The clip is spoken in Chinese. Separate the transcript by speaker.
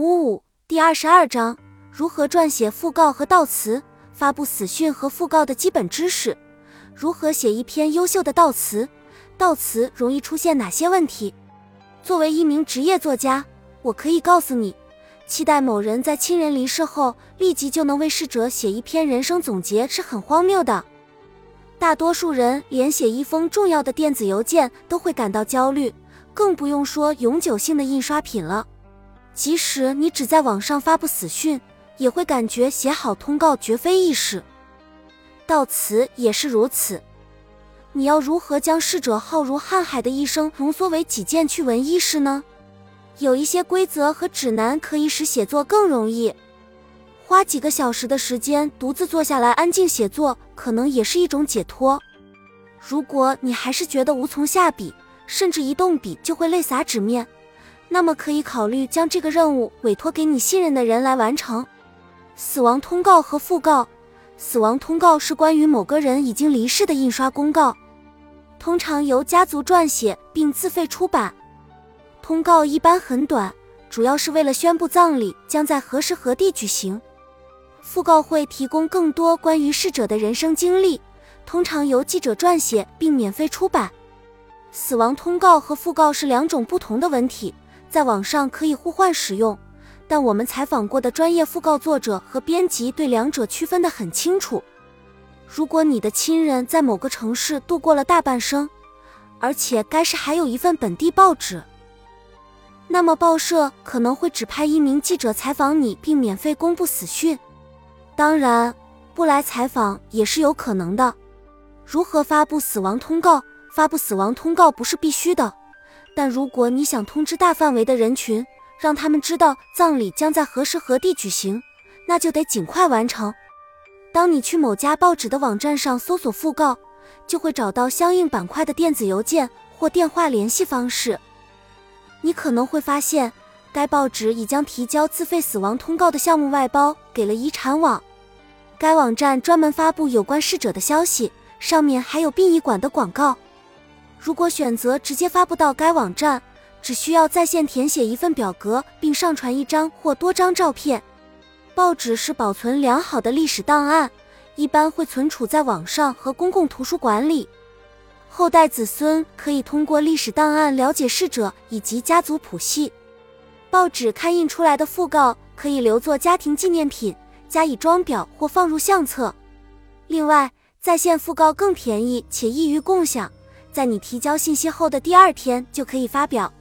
Speaker 1: 五五第二十二章：如何撰写讣告和悼词，发布死讯和讣告的基本知识。如何写一篇优秀的悼词？悼词容易出现哪些问题？作为一名职业作家，我可以告诉你，期待某人在亲人离世后立即就能为逝者写一篇人生总结是很荒谬的。大多数人连写一封重要的电子邮件都会感到焦虑，更不用说永久性的印刷品了。即使你只在网上发布死讯，也会感觉写好通告绝非易事。悼词也是如此。你要如何将逝者浩如瀚海的一生浓缩为几件趣闻轶事呢？有一些规则和指南可以使写作更容易。花几个小时的时间独自坐下来安静写作，可能也是一种解脱。如果你还是觉得无从下笔，甚至一动笔就会泪洒纸面。那么可以考虑将这个任务委托给你信任的人来完成。死亡通告和讣告，死亡通告是关于某个人已经离世的印刷公告，通常由家族撰写并自费出版。通告一般很短，主要是为了宣布葬礼将在何时何地举行。讣告会提供更多关于逝者的人生经历，通常由记者撰写并免费出版。死亡通告和讣告是两种不同的文体。在网上可以互换使用，但我们采访过的专业讣告作者和编辑对两者区分得很清楚。如果你的亲人在某个城市度过了大半生，而且该市还有一份本地报纸，那么报社可能会指派一名记者采访你，并免费公布死讯。当然，不来采访也是有可能的。如何发布死亡通告？发布死亡通告不是必须的。但如果你想通知大范围的人群，让他们知道葬礼将在何时何地举行，那就得尽快完成。当你去某家报纸的网站上搜索讣告，就会找到相应板块的电子邮件或电话联系方式。你可能会发现，该报纸已将提交自费死亡通告的项目外包给了遗产网。该网站专门发布有关逝者的消息，上面还有殡仪馆的广告。如果选择直接发布到该网站，只需要在线填写一份表格，并上传一张或多张照片。报纸是保存良好的历史档案，一般会存储在网上和公共图书馆里。后代子孙可以通过历史档案了解逝者以及家族谱系。报纸刊印出来的讣告可以留作家庭纪念品，加以装裱或放入相册。另外，在线讣告更便宜且易于共享。在你提交信息后的第二天就可以发表。